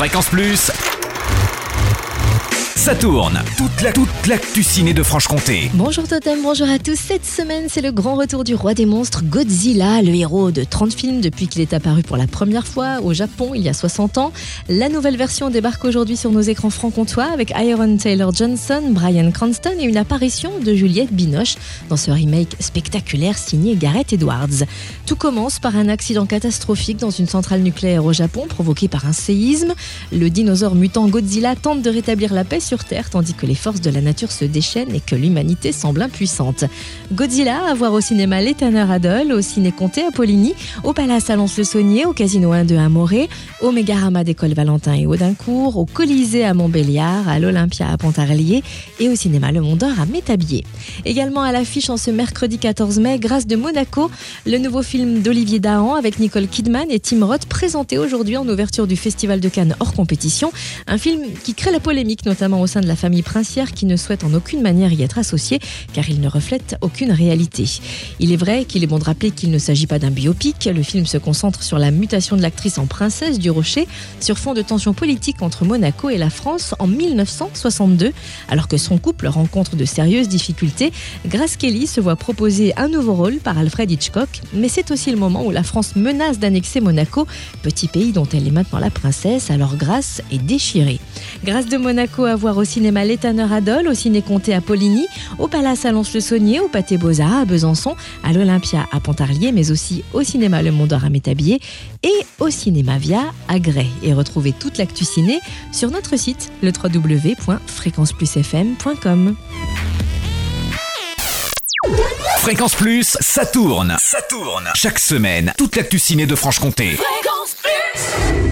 Fréquence Plus. Ça tourne. Toute la toute l'actu ciné de Franche-Comté. Bonjour Totem, bonjour à tous. Cette semaine, c'est le grand retour du roi des monstres, Godzilla, le héros de 30 films depuis qu'il est apparu pour la première fois au Japon il y a 60 ans. La nouvelle version débarque aujourd'hui sur nos écrans franc-comtois avec Iron Taylor Johnson, Brian Cranston et une apparition de Juliette Binoche dans ce remake spectaculaire signé Gareth Edwards. Tout commence par un accident catastrophique dans une centrale nucléaire au Japon provoqué par un séisme. Le dinosaure mutant Godzilla tente de rétablir la paix sur Terre tandis que les forces de la nature se déchaînent et que l'humanité semble impuissante. Godzilla à voir au cinéma L'Éterneur Adol, au ciné Comté à Poligny, au Palace à le saunier au Casino 1 de à Morée, au Mégarama d'École Valentin et Audincourt, au Colisée à Montbéliard, à l'Olympia à Pontarlier et au cinéma Le Monde d'Or à Métabier. Également à l'affiche en ce mercredi 14 mai, grâce de Monaco, le nouveau film d'Olivier Dahan avec Nicole Kidman et Tim Roth présenté aujourd'hui en ouverture du Festival de Cannes hors compétition. Un film qui crée la polémique notamment au sein de la famille princière qui ne souhaite en aucune manière y être associé car il ne reflète aucune réalité. Il est vrai qu'il est bon de rappeler qu'il ne s'agit pas d'un biopic. Le film se concentre sur la mutation de l'actrice en princesse du Rocher sur fond de tensions politiques entre Monaco et la France en 1962. Alors que son couple rencontre de sérieuses difficultés, Grace Kelly se voit proposer un nouveau rôle par Alfred Hitchcock. Mais c'est aussi le moment où la France menace d'annexer Monaco, petit pays dont elle est maintenant la princesse, alors Grace est déchirée. Grâce de Monaco à voir au cinéma L'Étanneur Adol, au Ciné Comté à Poligny, au Palace à le saunier au Pâté Beaux-Arts à Besançon, à l'Olympia à Pontarlier, mais aussi au cinéma Le Monde d'Or à Métabier et au cinéma Via à Grès. Et retrouvez toute l'actu ciné sur notre site, le www.fréquenceplusfm.com. Fréquence Plus, ça tourne. Ça tourne. Chaque semaine, toute l'actu ciné de Franche-Comté. Fréquence Plus